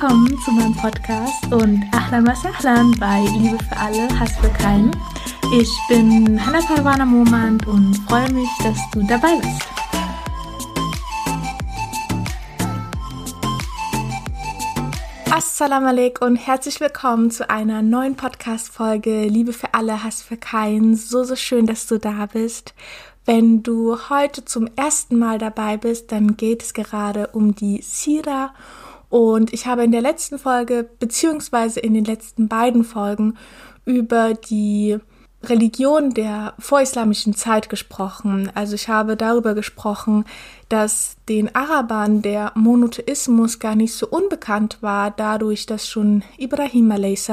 Willkommen zu meinem Podcast und Ahlan was Ahlan bei Liebe für alle, Hass für keinen. Ich bin Hannah Parwana Momand und freue mich, dass du dabei bist. Assalamu alaikum und herzlich willkommen zu einer neuen Podcast-Folge Liebe für alle, Hass für keinen. So, so schön, dass du da bist. Wenn du heute zum ersten Mal dabei bist, dann geht es gerade um die Sira und ich habe in der letzten Folge, beziehungsweise in den letzten beiden Folgen, über die Religion der vorislamischen Zeit gesprochen. Also ich habe darüber gesprochen, dass den Arabern der Monotheismus gar nicht so unbekannt war, dadurch, dass schon Ibrahim a.s.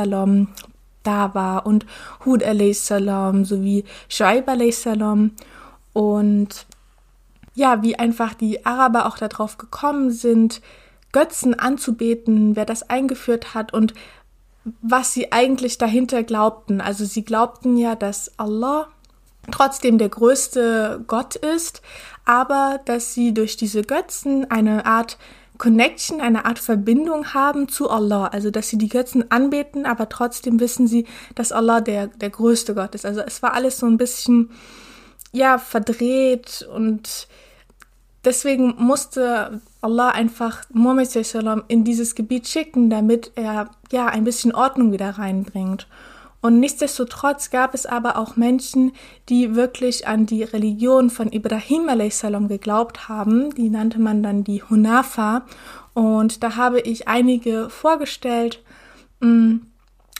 da war und Hud a.s. sowie Shu'aib a.s. und ja, wie einfach die Araber auch darauf gekommen sind, Götzen anzubeten, wer das eingeführt hat und was sie eigentlich dahinter glaubten. Also sie glaubten ja, dass Allah trotzdem der größte Gott ist, aber dass sie durch diese Götzen eine Art Connection, eine Art Verbindung haben zu Allah. Also dass sie die Götzen anbeten, aber trotzdem wissen sie, dass Allah der, der größte Gott ist. Also es war alles so ein bisschen, ja, verdreht und deswegen musste Allah einfach Muhammad in dieses Gebiet schicken, damit er ja ein bisschen Ordnung wieder reinbringt. Und nichtsdestotrotz gab es aber auch Menschen, die wirklich an die Religion von Ibrahim a.s. geglaubt haben. Die nannte man dann die Hunafa. Und da habe ich einige vorgestellt. Mm,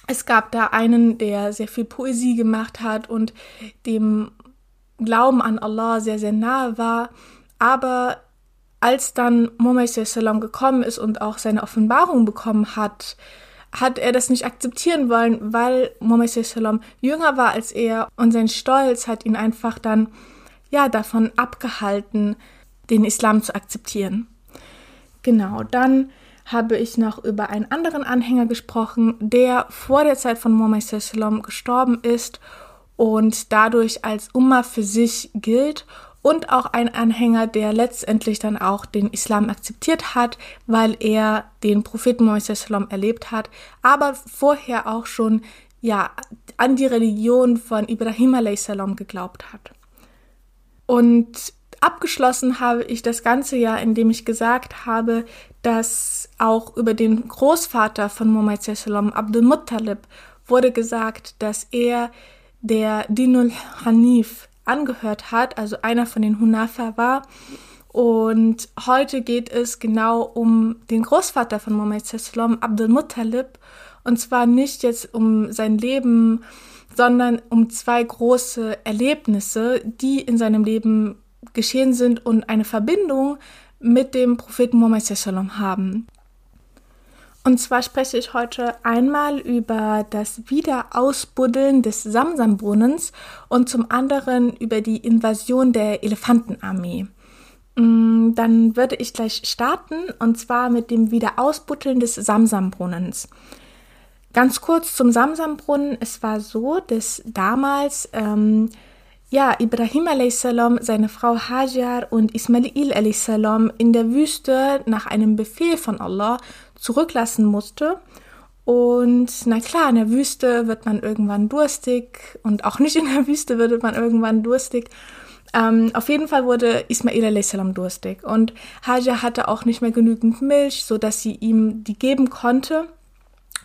es gab da einen, der sehr viel Poesie gemacht hat und dem Glauben an Allah sehr, sehr nahe war. Aber als dann Muhammad sallam gekommen ist und auch seine Offenbarung bekommen hat, hat er das nicht akzeptieren wollen, weil Muhammad sallam jünger war als er und sein Stolz hat ihn einfach dann ja davon abgehalten, den Islam zu akzeptieren. Genau, dann habe ich noch über einen anderen Anhänger gesprochen, der vor der Zeit von Muhammad sallam gestorben ist und dadurch als Umma für sich gilt und auch ein Anhänger, der letztendlich dann auch den Islam akzeptiert hat, weil er den Propheten Mohammed erlebt hat, aber vorher auch schon ja an die Religion von Ibrahim a.s. geglaubt hat. Und abgeschlossen habe ich das ganze Jahr, indem ich gesagt habe, dass auch über den Großvater von Muhammad Abdul Muttalib wurde gesagt, dass er der Dinul Hanif angehört hat, also einer von den Hunafa war. Und heute geht es genau um den Großvater von Muhammad Sallam, Abdul Muttalib. Und zwar nicht jetzt um sein Leben, sondern um zwei große Erlebnisse, die in seinem Leben geschehen sind und eine Verbindung mit dem Propheten Muhammad Sallam haben. Und zwar spreche ich heute einmal über das Wiederausbuddeln des Samsambrunnens und zum anderen über die Invasion der Elefantenarmee. Mm, dann würde ich gleich starten und zwar mit dem Wiederausbuddeln des Samsambrunnens. Ganz kurz zum Samsambrunnen. Es war so, dass damals ähm, ja, Ibrahim a.s., seine Frau Hajar und Ismail a.s. in der Wüste nach einem Befehl von Allah zurücklassen musste. Und na klar, in der Wüste wird man irgendwann durstig und auch nicht in der Wüste wird man irgendwann durstig. Ähm, auf jeden Fall wurde Ismail a.s. durstig und Hajar hatte auch nicht mehr genügend Milch, so dass sie ihm die geben konnte.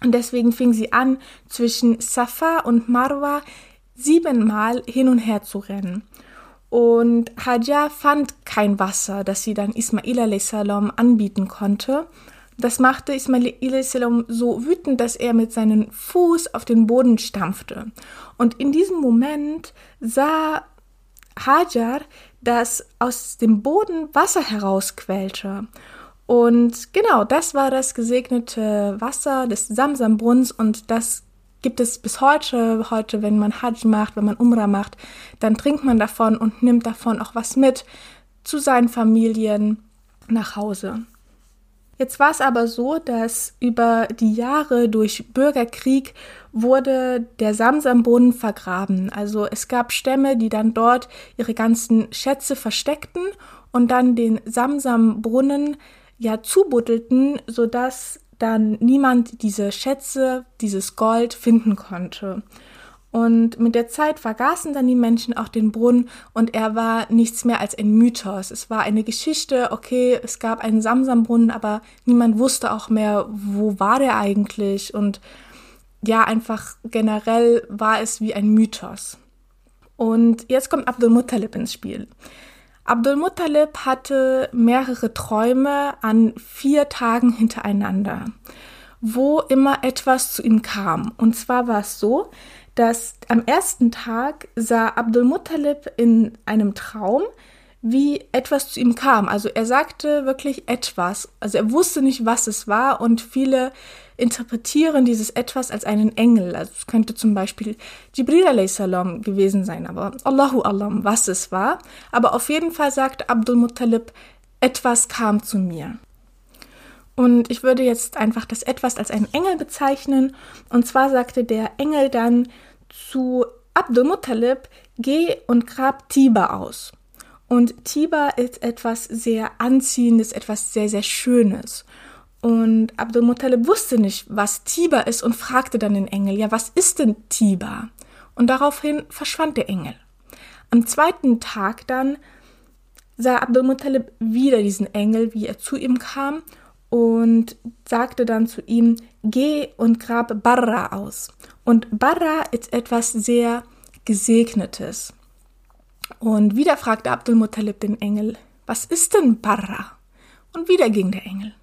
Und deswegen fing sie an, zwischen Safa und Marwa siebenmal hin und her zu rennen. Und Hajar fand kein Wasser, das sie dann Ismail a.s. anbieten konnte. Das machte Ismail a.s. so wütend, dass er mit seinem Fuß auf den Boden stampfte. Und in diesem Moment sah Hajar, dass aus dem Boden Wasser herausquellte. Und genau, das war das gesegnete Wasser des Samsambrunnens und das gibt es bis heute. Heute, wenn man Hajj macht, wenn man Umrah macht, dann trinkt man davon und nimmt davon auch was mit zu seinen Familien nach Hause. Jetzt war es aber so, dass über die Jahre durch Bürgerkrieg wurde der Samsambrunnen vergraben. Also es gab Stämme, die dann dort ihre ganzen Schätze versteckten und dann den Samsambrunnen ja zubuddelten, sodass dann niemand diese Schätze, dieses Gold finden konnte. Und mit der Zeit vergaßen dann die Menschen auch den Brunnen und er war nichts mehr als ein Mythos. Es war eine Geschichte, okay, es gab einen Samsambrunnen, aber niemand wusste auch mehr, wo war der eigentlich und ja, einfach generell war es wie ein Mythos. Und jetzt kommt Abdul Muttalib ins Spiel. Abdul Muttalib hatte mehrere Träume an vier Tagen hintereinander, wo immer etwas zu ihm kam. Und zwar war es so, dass am ersten Tag sah Abdul Muttalib in einem Traum, wie etwas zu ihm kam. Also er sagte wirklich etwas. Also er wusste nicht, was es war und viele interpretieren dieses etwas als einen Engel. Also es könnte zum Beispiel Jibril a.s. gewesen sein, aber Allahu Alam, was es war. Aber auf jeden Fall sagte Abdul Muttalib, etwas kam zu mir. Und ich würde jetzt einfach das etwas als einen Engel bezeichnen. Und zwar sagte der Engel dann zu Abdul Muttalib, geh und grab Tiba aus. Und Tiba ist etwas sehr Anziehendes, etwas sehr, sehr Schönes. Und Abdul Muttalib wusste nicht, was Tiba ist und fragte dann den Engel, ja, was ist denn Tiba? Und daraufhin verschwand der Engel. Am zweiten Tag dann sah Abdul Muttalib wieder diesen Engel, wie er zu ihm kam und sagte dann zu ihm, geh und grab Barra aus. Und Barra ist etwas sehr Gesegnetes. Und wieder fragte Abdul Muttalib den Engel, was ist denn Barra? Und wieder ging der Engel.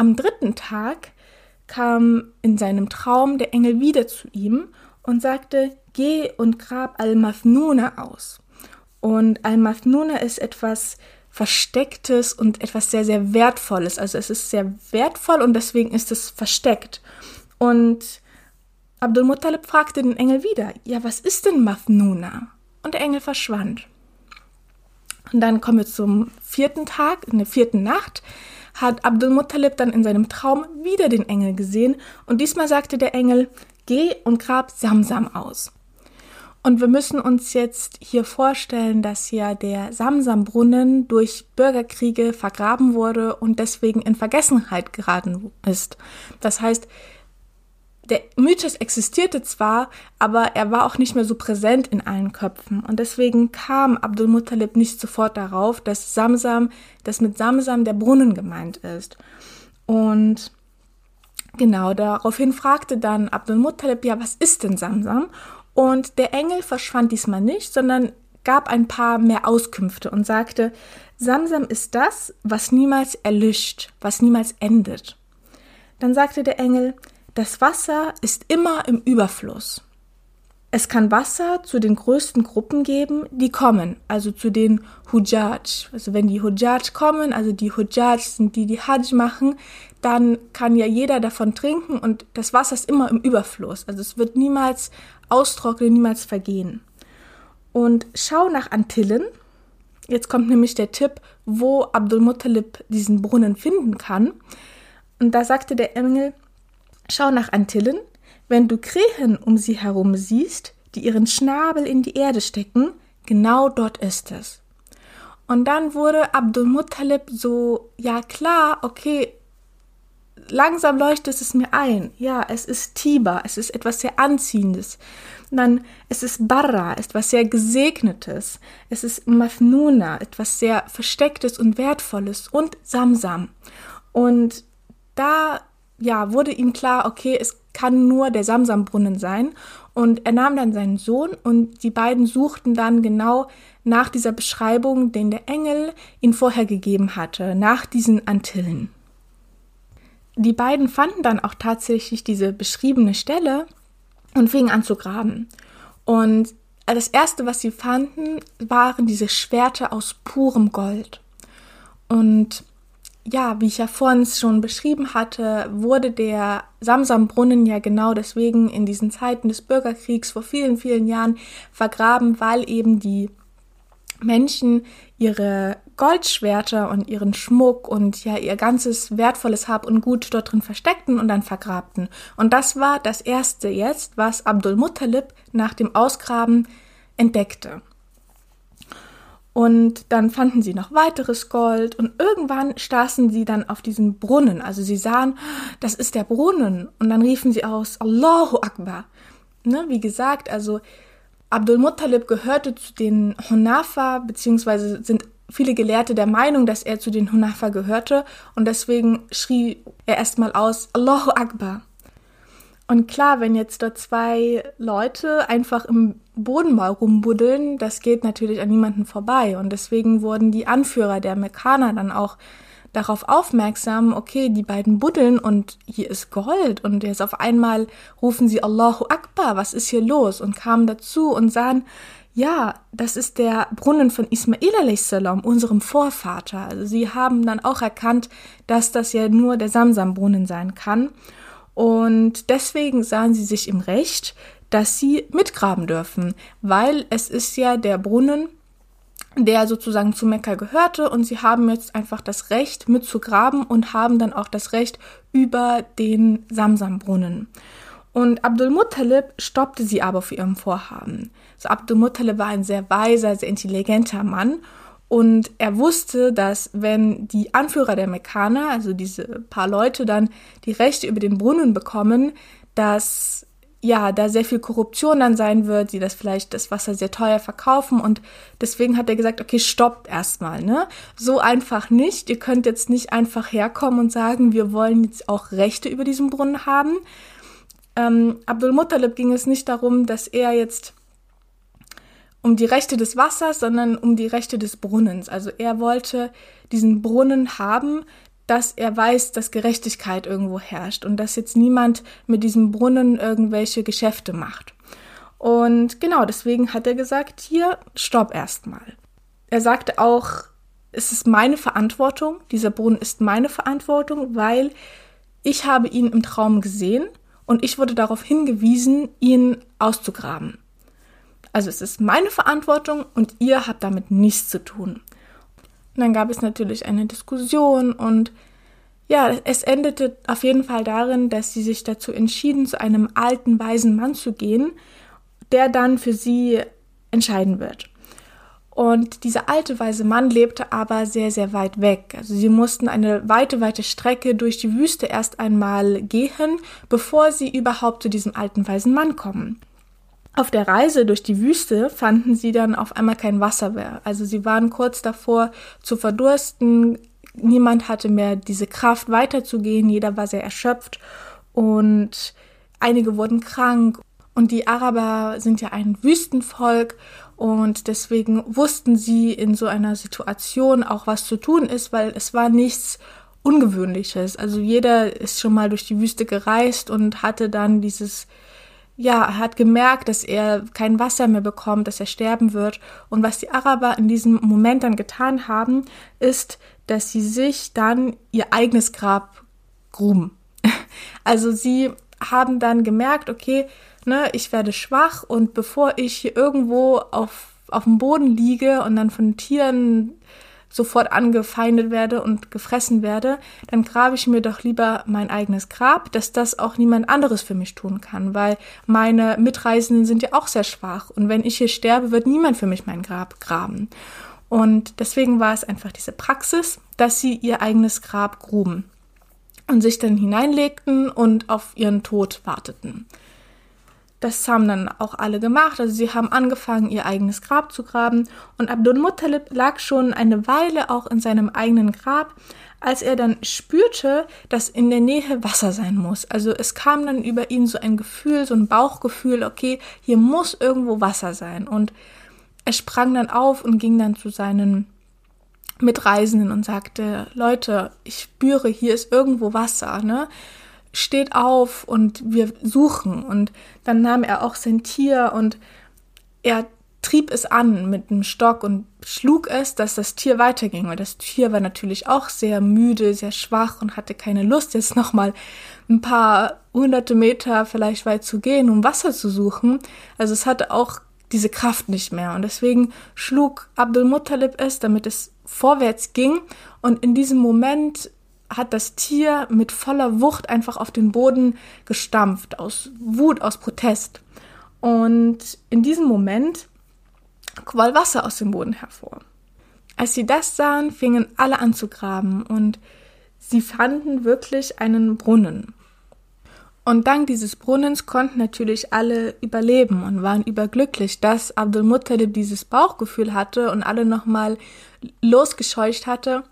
Am dritten Tag kam in seinem Traum der Engel wieder zu ihm und sagte, geh und grab Al-Mathnuna aus. Und Al-Mathnuna ist etwas Verstecktes und etwas sehr, sehr Wertvolles. Also es ist sehr wertvoll und deswegen ist es versteckt. Und Abdul Muttalib fragte den Engel wieder, ja, was ist denn Mafnuna? Und der Engel verschwand. Und dann kommen wir zum vierten Tag, in der vierten Nacht, hat Abdul Muttalib dann in seinem Traum wieder den Engel gesehen und diesmal sagte der Engel, geh und grab Samsam aus. Und wir müssen uns jetzt hier vorstellen, dass ja der Samsam-Brunnen durch Bürgerkriege vergraben wurde und deswegen in Vergessenheit geraten ist. Das heißt, der Mythos existierte zwar, aber er war auch nicht mehr so präsent in allen Köpfen. Und deswegen kam Abdul Muttalib nicht sofort darauf, dass Samsam, dass mit Samsam der Brunnen gemeint ist. Und genau daraufhin fragte dann Abdul Muttalib, ja, was ist denn Samsam? Und der Engel verschwand diesmal nicht, sondern gab ein paar mehr Auskünfte und sagte, Samsam ist das, was niemals erlischt, was niemals endet. Dann sagte der Engel, das Wasser ist immer im Überfluss. Es kann Wasser zu den größten Gruppen geben, die kommen, also zu den Hujjaj. Also wenn die Hujjaj kommen, also die Hujjaj sind die, die Hajj machen, dann kann ja jeder davon trinken und das Wasser ist immer im Überfluss. Also es wird niemals austrocknen, niemals vergehen. Und schau nach Antillen. Jetzt kommt nämlich der Tipp, wo Abdul Muttalib diesen Brunnen finden kann. Und da sagte der Engel, schau nach Antillen, wenn du Krähen um sie herum siehst, die ihren Schnabel in die Erde stecken, genau dort ist es. Und dann wurde Abdul Muttalib so, ja klar, okay, langsam leuchtet es mir ein. Ja, es ist Tiba, es ist etwas sehr Anziehendes. dann, es ist Barra, etwas sehr Gesegnetes. Es ist Mafnuna, etwas sehr Verstecktes und Wertvolles. Und Samsam. Und da, ja, wurde ihm klar, okay, es kann nur der Samsambrunnen sein. Und er nahm dann seinen Sohn und die beiden suchten dann genau nach dieser Beschreibung, den der Engel ihn vorher gegeben hatte, nach diesen Antillen. Die beiden fanden dann auch tatsächlich diese beschriebene Stelle und fingen an zu graben. Und das erste, was sie fanden, waren diese Schwerter aus purem Gold. Und ja, wie ich ja vorhin schon beschrieben hatte, wurde der Samsambrunnen ja genau deswegen in diesen Zeiten des Bürgerkriegs vor vielen, vielen Jahren vergraben, weil eben die Menschen ihre Goldschwerter und ihren Schmuck und ja ihr ganzes wertvolles Hab und Gut dort drin versteckten und dann vergrabten. Und das war das erste jetzt, was Abdul Muttalib nach dem Ausgraben entdeckte. Und dann fanden sie noch weiteres Gold und irgendwann staßen sie dann auf diesen Brunnen. Also sie sahen, das ist der Brunnen. Und dann riefen sie aus, Allahu Akbar. Ne, wie gesagt, also Abdul Muttalib gehörte zu den Hunafa, beziehungsweise sind viele Gelehrte der Meinung, dass er zu den Hunafa gehörte und deswegen schrie er erstmal aus Allahu Akbar. Und klar, wenn jetzt da zwei Leute einfach im Boden mal rumbuddeln, das geht natürlich an niemanden vorbei. Und deswegen wurden die Anführer der Mekkaner dann auch darauf aufmerksam, okay, die beiden buddeln und hier ist Gold und jetzt auf einmal rufen sie Allahu Akbar, was ist hier los? Und kamen dazu und sahen, ja, das ist der Brunnen von Ismail a.s., unserem Vorvater. Also sie haben dann auch erkannt, dass das ja nur der Samsam-Brunnen sein kann. Und deswegen sahen sie sich im Recht, dass sie mitgraben dürfen, weil es ist ja der Brunnen, der sozusagen zu Mekka gehörte und sie haben jetzt einfach das Recht mitzugraben und haben dann auch das Recht über den Samsam-Brunnen. Und Abdul Muttalib stoppte sie aber für ihrem Vorhaben. So Abdul Muttalib war ein sehr weiser, sehr intelligenter Mann und er wusste, dass wenn die Anführer der Mekkaner, also diese paar Leute, dann die Rechte über den Brunnen bekommen, dass ja, da sehr viel Korruption dann sein wird, die das vielleicht das Wasser sehr teuer verkaufen und deswegen hat er gesagt, okay, stoppt erstmal, ne? So einfach nicht. Ihr könnt jetzt nicht einfach herkommen und sagen, wir wollen jetzt auch Rechte über diesen Brunnen haben. Ähm, Abdul Muttalib ging es nicht darum, dass er jetzt um die Rechte des Wassers, sondern um die Rechte des Brunnens. Also er wollte diesen Brunnen haben, dass er weiß, dass Gerechtigkeit irgendwo herrscht und dass jetzt niemand mit diesem Brunnen irgendwelche Geschäfte macht. Und genau deswegen hat er gesagt, hier, stopp erstmal. Er sagte auch, es ist meine Verantwortung, dieser Brunnen ist meine Verantwortung, weil ich habe ihn im Traum gesehen und ich wurde darauf hingewiesen, ihn auszugraben. Also es ist meine Verantwortung und ihr habt damit nichts zu tun. Und dann gab es natürlich eine Diskussion und ja, es endete auf jeden Fall darin, dass sie sich dazu entschieden, zu einem alten, weisen Mann zu gehen, der dann für sie entscheiden wird. Und dieser alte, weise Mann lebte aber sehr, sehr weit weg. Also sie mussten eine weite, weite Strecke durch die Wüste erst einmal gehen, bevor sie überhaupt zu diesem alten, weisen Mann kommen. Auf der Reise durch die Wüste fanden sie dann auf einmal kein Wasser mehr. Also sie waren kurz davor zu verdursten. Niemand hatte mehr diese Kraft weiterzugehen. Jeder war sehr erschöpft und einige wurden krank. Und die Araber sind ja ein Wüstenvolk und deswegen wussten sie in so einer Situation auch, was zu tun ist, weil es war nichts Ungewöhnliches. Also jeder ist schon mal durch die Wüste gereist und hatte dann dieses ja, er hat gemerkt, dass er kein Wasser mehr bekommt, dass er sterben wird. Und was die Araber in diesem Moment dann getan haben, ist, dass sie sich dann ihr eigenes Grab gruben. Also sie haben dann gemerkt, okay, ne, ich werde schwach und bevor ich hier irgendwo auf, auf dem Boden liege und dann von Tieren sofort angefeindet werde und gefressen werde, dann grabe ich mir doch lieber mein eigenes Grab, dass das auch niemand anderes für mich tun kann, weil meine Mitreisenden sind ja auch sehr schwach und wenn ich hier sterbe, wird niemand für mich mein Grab graben. Und deswegen war es einfach diese Praxis, dass sie ihr eigenes Grab gruben und sich dann hineinlegten und auf ihren Tod warteten. Das haben dann auch alle gemacht. Also sie haben angefangen, ihr eigenes Grab zu graben. Und Abdul Muttalib lag schon eine Weile auch in seinem eigenen Grab, als er dann spürte, dass in der Nähe Wasser sein muss. Also es kam dann über ihn so ein Gefühl, so ein Bauchgefühl, okay, hier muss irgendwo Wasser sein. Und er sprang dann auf und ging dann zu seinen Mitreisenden und sagte, Leute, ich spüre, hier ist irgendwo Wasser, ne? Steht auf und wir suchen. Und dann nahm er auch sein Tier und er trieb es an mit einem Stock und schlug es, dass das Tier weiterging. Und das Tier war natürlich auch sehr müde, sehr schwach und hatte keine Lust, jetzt nochmal ein paar hunderte Meter vielleicht weit zu gehen, um Wasser zu suchen. Also es hatte auch diese Kraft nicht mehr. Und deswegen schlug Abdul Muttalib es, damit es vorwärts ging. Und in diesem Moment hat das Tier mit voller Wucht einfach auf den Boden gestampft, aus Wut, aus Protest. Und in diesem Moment quoll Wasser aus dem Boden hervor. Als sie das sahen, fingen alle an zu graben und sie fanden wirklich einen Brunnen. Und dank dieses Brunnens konnten natürlich alle überleben und waren überglücklich, dass Abdul Muttalib dieses Bauchgefühl hatte und alle nochmal losgescheucht hatte,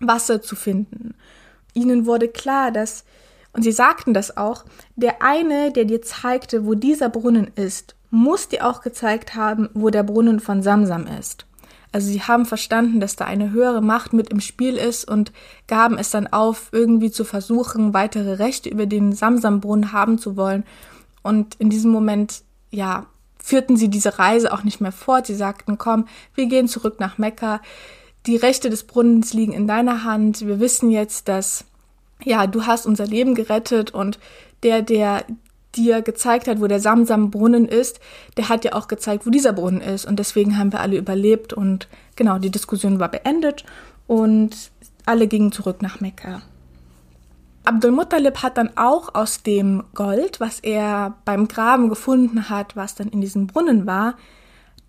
Wasser zu finden. Ihnen wurde klar, dass, und sie sagten das auch, der eine, der dir zeigte, wo dieser Brunnen ist, muss dir auch gezeigt haben, wo der Brunnen von Samsam ist. Also sie haben verstanden, dass da eine höhere Macht mit im Spiel ist und gaben es dann auf, irgendwie zu versuchen, weitere Rechte über den Samsambrunnen haben zu wollen. Und in diesem Moment, ja, führten sie diese Reise auch nicht mehr fort. Sie sagten, komm, wir gehen zurück nach Mekka. Die Rechte des Brunnens liegen in deiner Hand. Wir wissen jetzt, dass, ja, du hast unser Leben gerettet und der, der dir gezeigt hat, wo der Samsam-Brunnen ist, der hat ja auch gezeigt, wo dieser Brunnen ist. Und deswegen haben wir alle überlebt und genau, die Diskussion war beendet und alle gingen zurück nach Mekka. Abdul Muttalib hat dann auch aus dem Gold, was er beim Graben gefunden hat, was dann in diesem Brunnen war,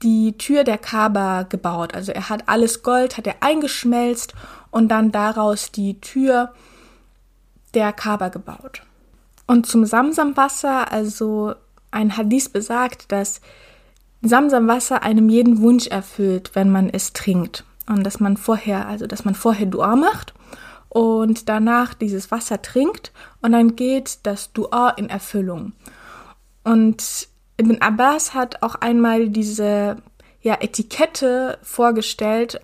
die Tür der Kaaba gebaut. Also er hat alles Gold, hat er eingeschmelzt und dann daraus die Tür der Kaaba gebaut. Und zum Samsamwasser, also ein Hadith besagt, dass Samsamwasser einem jeden Wunsch erfüllt, wenn man es trinkt. Und dass man vorher, also dass man vorher Dua macht und danach dieses Wasser trinkt und dann geht das Dua in Erfüllung. Und Ibn Abbas hat auch einmal diese ja, Etikette vorgestellt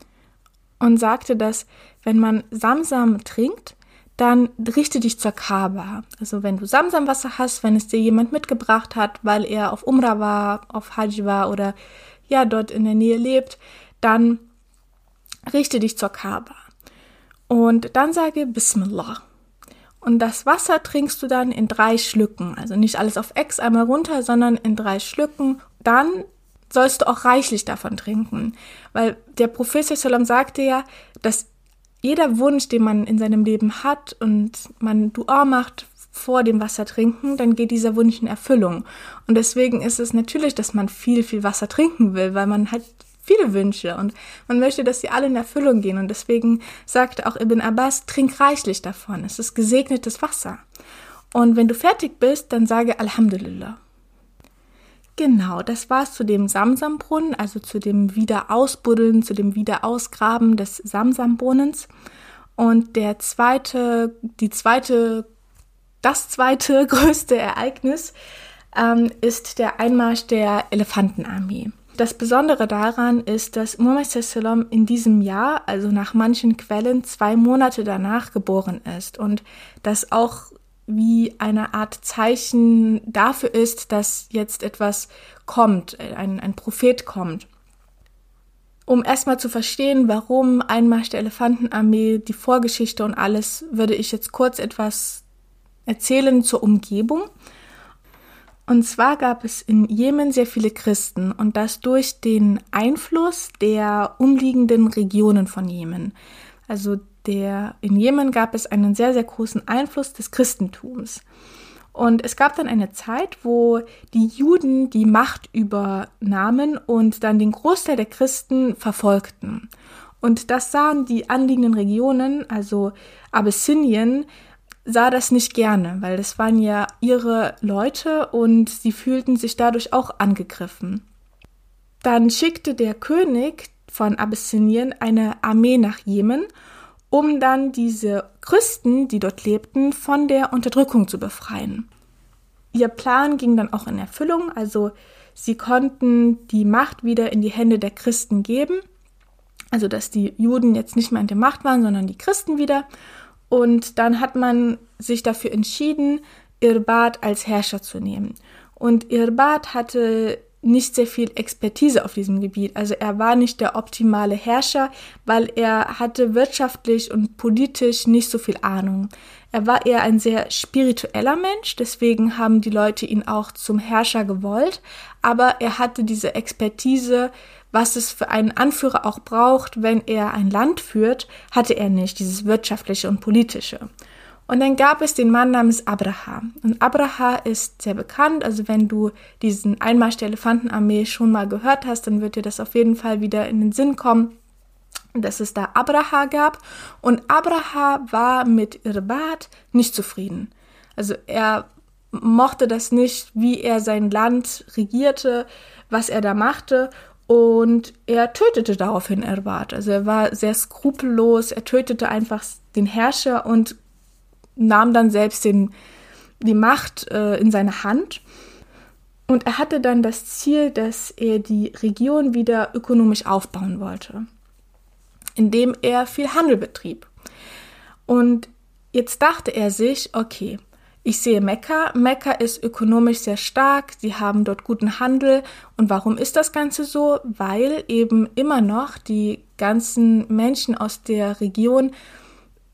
und sagte, dass wenn man Samsam trinkt, dann richte dich zur Kaaba. Also wenn du Samsamwasser hast, wenn es dir jemand mitgebracht hat, weil er auf Umrah war, auf Hajj war oder ja dort in der Nähe lebt, dann richte dich zur Kaaba. Und dann sage Bismillah. Und das Wasser trinkst du dann in drei Schlücken. Also nicht alles auf Ex einmal runter, sondern in drei Schlücken. Dann sollst du auch reichlich davon trinken. Weil der Prophet sagte ja, dass jeder Wunsch, den man in seinem Leben hat und man Dua macht vor dem Wasser trinken, dann geht dieser Wunsch in Erfüllung. Und deswegen ist es natürlich, dass man viel, viel Wasser trinken will, weil man hat viele Wünsche und man möchte, dass sie alle in Erfüllung gehen. Und deswegen sagt auch Ibn Abbas, trink reichlich davon. Es ist gesegnetes Wasser. Und wenn du fertig bist, dann sage Alhamdulillah. Genau, das war es zu dem Samsambrunnen, also zu dem Wiederausbuddeln, zu dem Wiederausgraben des Samsambrunnens. Und der zweite, die zweite, das zweite größte Ereignis ähm, ist der Einmarsch der Elefantenarmee. Das Besondere daran ist, dass Muhammad Sallam in diesem Jahr, also nach manchen Quellen, zwei Monate danach geboren ist und dass auch wie eine Art Zeichen dafür ist, dass jetzt etwas kommt, ein, ein Prophet kommt. Um erstmal zu verstehen, warum Einmarsch der Elefantenarmee, die Vorgeschichte und alles, würde ich jetzt kurz etwas erzählen zur Umgebung. Und zwar gab es in Jemen sehr viele Christen und das durch den Einfluss der umliegenden Regionen von Jemen. Also der, in Jemen gab es einen sehr, sehr großen Einfluss des Christentums. Und es gab dann eine Zeit, wo die Juden die Macht übernahmen und dann den Großteil der Christen verfolgten. Und das sahen die anliegenden Regionen, also Abyssinien, sah das nicht gerne, weil das waren ja ihre Leute und sie fühlten sich dadurch auch angegriffen. Dann schickte der König von Abyssinien eine Armee nach Jemen um dann diese Christen, die dort lebten, von der Unterdrückung zu befreien. Ihr Plan ging dann auch in Erfüllung, also sie konnten die Macht wieder in die Hände der Christen geben, also dass die Juden jetzt nicht mehr in der Macht waren, sondern die Christen wieder. Und dann hat man sich dafür entschieden, Irbad als Herrscher zu nehmen. Und Irbad hatte nicht sehr viel Expertise auf diesem Gebiet. Also er war nicht der optimale Herrscher, weil er hatte wirtschaftlich und politisch nicht so viel Ahnung. Er war eher ein sehr spiritueller Mensch, deswegen haben die Leute ihn auch zum Herrscher gewollt, aber er hatte diese Expertise, was es für einen Anführer auch braucht, wenn er ein Land führt, hatte er nicht, dieses wirtschaftliche und politische. Und dann gab es den Mann namens Abraha. Und Abraha ist sehr bekannt. Also wenn du diesen Einmarsch der Elefantenarmee schon mal gehört hast, dann wird dir das auf jeden Fall wieder in den Sinn kommen. dass es da Abraha gab und Abraha war mit Irbat nicht zufrieden. Also er mochte das nicht, wie er sein Land regierte, was er da machte und er tötete daraufhin Irbat. Also er war sehr skrupellos, er tötete einfach den Herrscher und nahm dann selbst den, die Macht äh, in seine Hand. Und er hatte dann das Ziel, dass er die Region wieder ökonomisch aufbauen wollte indem er viel Handel betrieb. Und jetzt dachte er sich, okay, ich sehe Mekka. Mekka ist ökonomisch sehr stark. Sie haben dort guten Handel. Und warum ist das Ganze so? Weil eben immer noch die ganzen Menschen aus der Region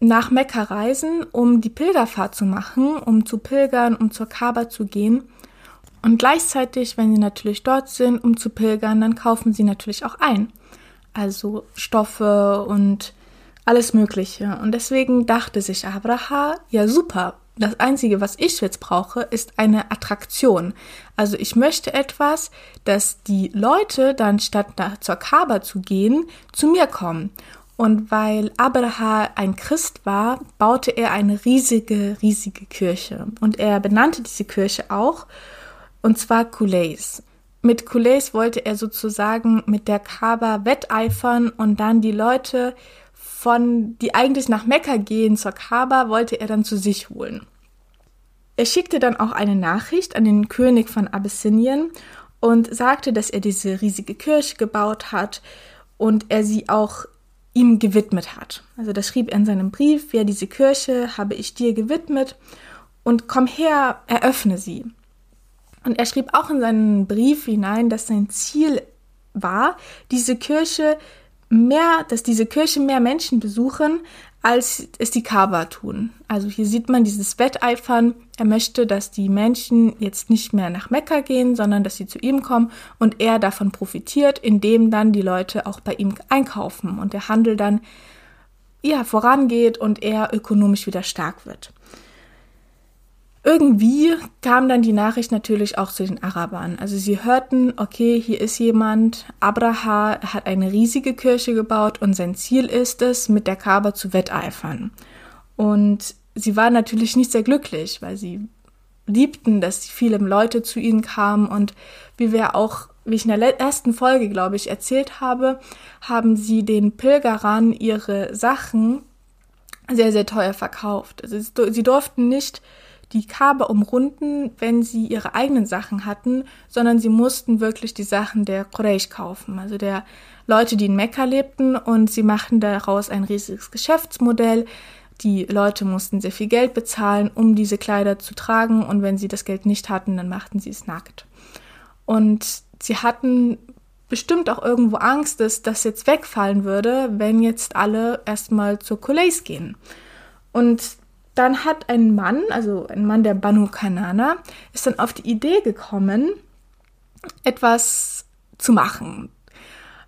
nach Mekka reisen, um die Pilgerfahrt zu machen, um zu pilgern, um zur Kaaba zu gehen. Und gleichzeitig, wenn sie natürlich dort sind, um zu pilgern, dann kaufen sie natürlich auch ein also Stoffe und alles Mögliche. Und deswegen dachte sich Abraha, ja super, das Einzige, was ich jetzt brauche, ist eine Attraktion. Also ich möchte etwas, dass die Leute dann statt nach, zur Kaaba zu gehen, zu mir kommen. Und weil Abraha ein Christ war, baute er eine riesige, riesige Kirche. Und er benannte diese Kirche auch, und zwar Kulais mit Kulais wollte er sozusagen mit der Kaaba wetteifern und dann die Leute von, die eigentlich nach Mekka gehen zur Kaaba, wollte er dann zu sich holen. Er schickte dann auch eine Nachricht an den König von Abyssinien und sagte, dass er diese riesige Kirche gebaut hat und er sie auch ihm gewidmet hat. Also das schrieb er in seinem Brief, ja, diese Kirche habe ich dir gewidmet und komm her, eröffne sie. Und er schrieb auch in seinen Brief hinein, dass sein Ziel war, diese Kirche mehr, dass diese Kirche mehr Menschen besuchen, als es die Kaaba tun. Also hier sieht man dieses Wetteifern. Er möchte, dass die Menschen jetzt nicht mehr nach Mekka gehen, sondern dass sie zu ihm kommen und er davon profitiert, indem dann die Leute auch bei ihm einkaufen und der Handel dann ja vorangeht und er ökonomisch wieder stark wird. Irgendwie kam dann die Nachricht natürlich auch zu den Arabern. Also sie hörten, okay, hier ist jemand, Abraha hat eine riesige Kirche gebaut und sein Ziel ist es, mit der Kaaba zu wetteifern. Und sie waren natürlich nicht sehr glücklich, weil sie liebten, dass viele Leute zu ihnen kamen und wie wir auch, wie ich in der ersten Folge, glaube ich, erzählt habe, haben sie den Pilgerern ihre Sachen sehr, sehr teuer verkauft. Also sie durften nicht die Kaaba umrunden, wenn sie ihre eigenen Sachen hatten, sondern sie mussten wirklich die Sachen der Quraysh kaufen, also der Leute, die in Mekka lebten und sie machten daraus ein riesiges Geschäftsmodell. Die Leute mussten sehr viel Geld bezahlen, um diese Kleider zu tragen und wenn sie das Geld nicht hatten, dann machten sie es nackt. Und sie hatten bestimmt auch irgendwo Angst, dass das jetzt wegfallen würde, wenn jetzt alle erstmal zur Kulais gehen. Und dann hat ein Mann, also ein Mann der Banu Kanana, ist dann auf die Idee gekommen, etwas zu machen.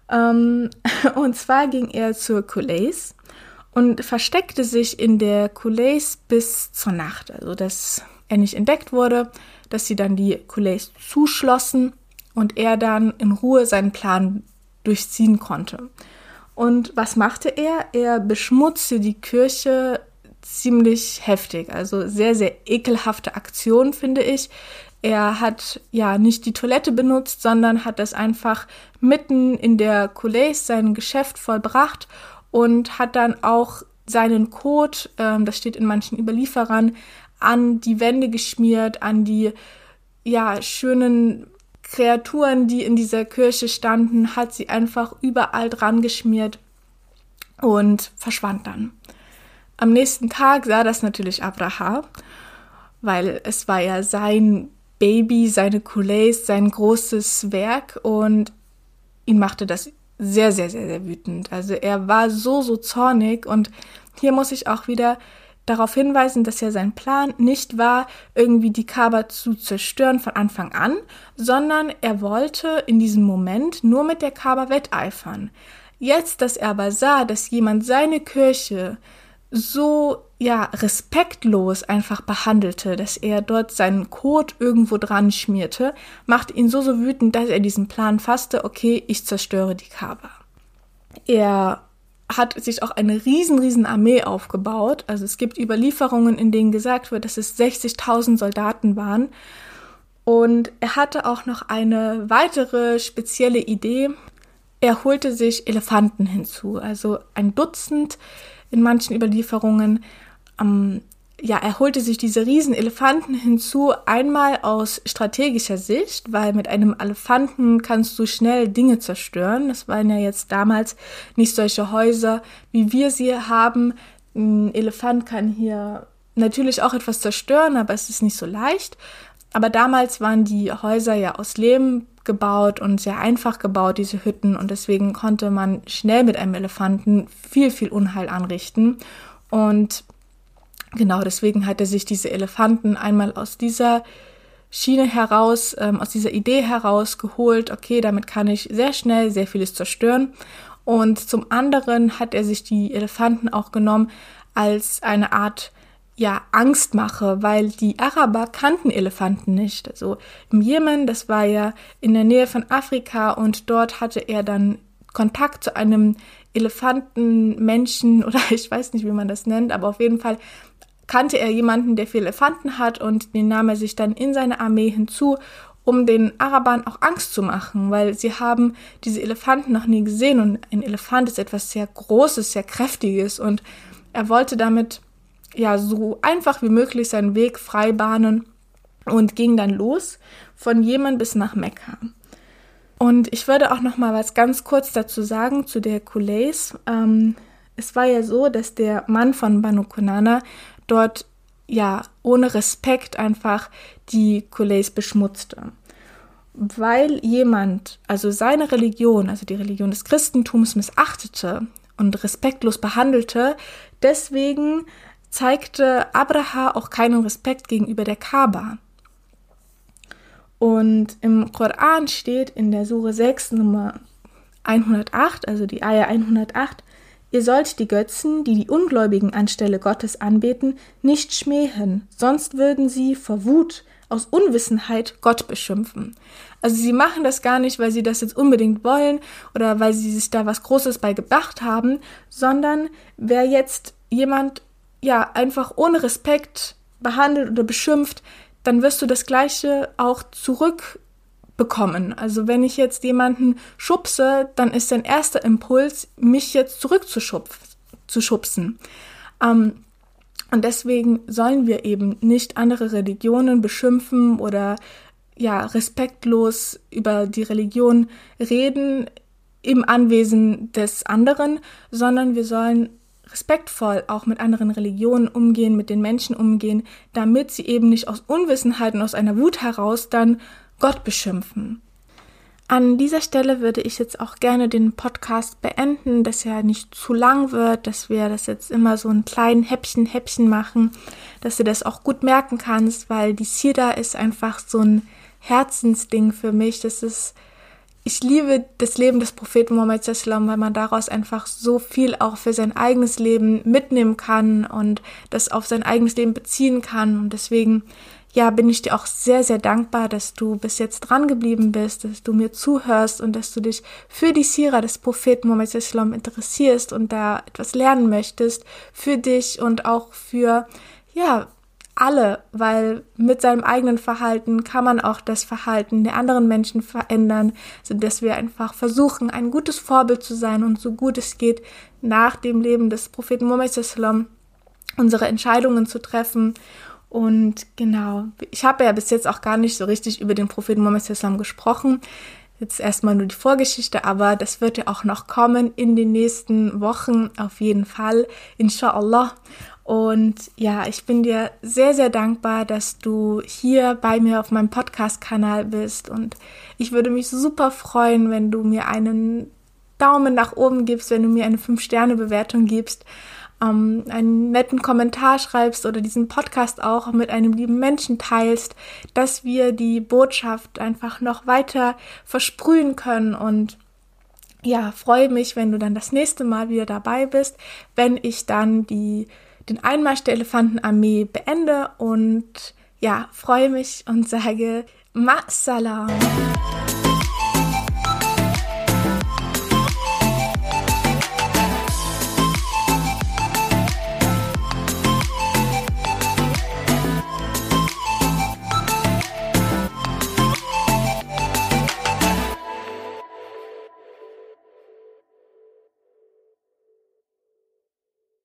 Ähm, und zwar ging er zur Kulais und versteckte sich in der Kulais bis zur Nacht, also dass er nicht entdeckt wurde, dass sie dann die Kulais zuschlossen und er dann in Ruhe seinen Plan durchziehen konnte. Und was machte er? Er beschmutzte die Kirche ziemlich heftig. Also sehr, sehr ekelhafte Aktion, finde ich. Er hat ja nicht die Toilette benutzt, sondern hat das einfach mitten in der Coulée sein Geschäft vollbracht und hat dann auch seinen Kot, ähm, das steht in manchen Überlieferern, an die Wände geschmiert, an die ja schönen Kreaturen, die in dieser Kirche standen, hat sie einfach überall dran geschmiert und verschwand dann. Am nächsten Tag sah das natürlich Abraha, weil es war ja sein Baby, seine Coulées, sein großes Werk und ihn machte das sehr, sehr, sehr, sehr wütend. Also er war so, so zornig und hier muss ich auch wieder darauf hinweisen, dass ja sein Plan nicht war, irgendwie die Kaaba zu zerstören von Anfang an, sondern er wollte in diesem Moment nur mit der Kaaba wetteifern. Jetzt, dass er aber sah, dass jemand seine Kirche so ja respektlos einfach behandelte, dass er dort seinen Kot irgendwo dran schmierte, machte ihn so so wütend, dass er diesen Plan fasste, okay, ich zerstöre die Kaaba. Er hat sich auch eine riesen, riesen Armee aufgebaut. Also es gibt Überlieferungen, in denen gesagt wird, dass es 60.000 Soldaten waren. Und er hatte auch noch eine weitere spezielle Idee. Er holte sich Elefanten hinzu, also ein Dutzend in manchen Überlieferungen. Ähm, ja, er holte sich diese riesen Elefanten hinzu, einmal aus strategischer Sicht, weil mit einem Elefanten kannst du schnell Dinge zerstören. Das waren ja jetzt damals nicht solche Häuser, wie wir sie haben. Ein Elefant kann hier natürlich auch etwas zerstören, aber es ist nicht so leicht. Aber damals waren die Häuser ja aus Lehm gebaut und sehr einfach gebaut, diese Hütten, und deswegen konnte man schnell mit einem Elefanten viel, viel Unheil anrichten. Und Genau, deswegen hat er sich diese Elefanten einmal aus dieser Schiene heraus, ähm, aus dieser Idee heraus geholt, okay, damit kann ich sehr schnell sehr vieles zerstören. Und zum anderen hat er sich die Elefanten auch genommen als eine Art ja, Angstmache, weil die Araber kannten Elefanten nicht. Also im Jemen, das war ja in der Nähe von Afrika und dort hatte er dann Kontakt zu einem Elefantenmenschen oder ich weiß nicht, wie man das nennt, aber auf jeden Fall kannte er jemanden, der viele Elefanten hat und den nahm er sich dann in seine Armee hinzu, um den Arabern auch Angst zu machen, weil sie haben diese Elefanten noch nie gesehen und ein Elefant ist etwas sehr Großes, sehr Kräftiges und er wollte damit ja so einfach wie möglich seinen Weg frei bahnen und ging dann los von Jemen bis nach Mekka. Und ich würde auch noch mal was ganz kurz dazu sagen zu der Kulais. Ähm, es war ja so, dass der Mann von Banu Kunana dort ja ohne Respekt einfach die Kulais beschmutzte. Weil jemand also seine Religion, also die Religion des Christentums missachtete und respektlos behandelte, deswegen zeigte Abraha auch keinen Respekt gegenüber der Kaaba. Und im Koran steht in der Sure 6 Nummer 108, also die Eier 108, Ihr sollt die Götzen, die die Ungläubigen anstelle Gottes anbeten, nicht schmähen, sonst würden sie vor Wut aus Unwissenheit Gott beschimpfen. Also sie machen das gar nicht, weil sie das jetzt unbedingt wollen oder weil sie sich da was Großes bei gedacht haben, sondern wer jetzt jemand ja einfach ohne Respekt behandelt oder beschimpft, dann wirst du das Gleiche auch zurück bekommen. Also wenn ich jetzt jemanden schubse, dann ist sein erster Impuls, mich jetzt zurückzuschubsen. Ähm, und deswegen sollen wir eben nicht andere Religionen beschimpfen oder ja respektlos über die Religion reden im Anwesen des anderen, sondern wir sollen respektvoll auch mit anderen Religionen umgehen, mit den Menschen umgehen, damit sie eben nicht aus Unwissenheit und aus einer Wut heraus dann Gott beschimpfen. An dieser Stelle würde ich jetzt auch gerne den Podcast beenden, dass er nicht zu lang wird, dass wir das jetzt immer so ein kleinen Häppchen, Häppchen machen, dass du das auch gut merken kannst, weil die Sida ist einfach so ein Herzensding für mich. Das ist, ich liebe das Leben des Propheten Sallam, weil man daraus einfach so viel auch für sein eigenes Leben mitnehmen kann und das auf sein eigenes Leben beziehen kann. Und deswegen ja, bin ich dir auch sehr, sehr dankbar, dass du bis jetzt dran geblieben bist, dass du mir zuhörst und dass du dich für die Sira des Propheten Muhammad Islam interessierst und da etwas lernen möchtest für dich und auch für, ja, alle, weil mit seinem eigenen Verhalten kann man auch das Verhalten der anderen Menschen verändern, so dass wir einfach versuchen, ein gutes Vorbild zu sein und so gut es geht nach dem Leben des Propheten Muhammad unsere Entscheidungen zu treffen und genau, ich habe ja bis jetzt auch gar nicht so richtig über den Propheten Muhammad gesprochen. Jetzt erstmal nur die Vorgeschichte, aber das wird ja auch noch kommen in den nächsten Wochen auf jeden Fall, inshallah. Und ja, ich bin dir sehr, sehr dankbar, dass du hier bei mir auf meinem Podcast-Kanal bist. Und ich würde mich super freuen, wenn du mir einen Daumen nach oben gibst, wenn du mir eine 5-Sterne-Bewertung gibst ähm, einen netten Kommentar schreibst oder diesen Podcast auch mit einem lieben Menschen teilst, dass wir die Botschaft einfach noch weiter versprühen können und ja, freue mich, wenn du dann das nächste Mal wieder dabei bist, wenn ich dann die, den Einmarsch der Elefantenarmee beende und ja, freue mich und sage Ma Salam.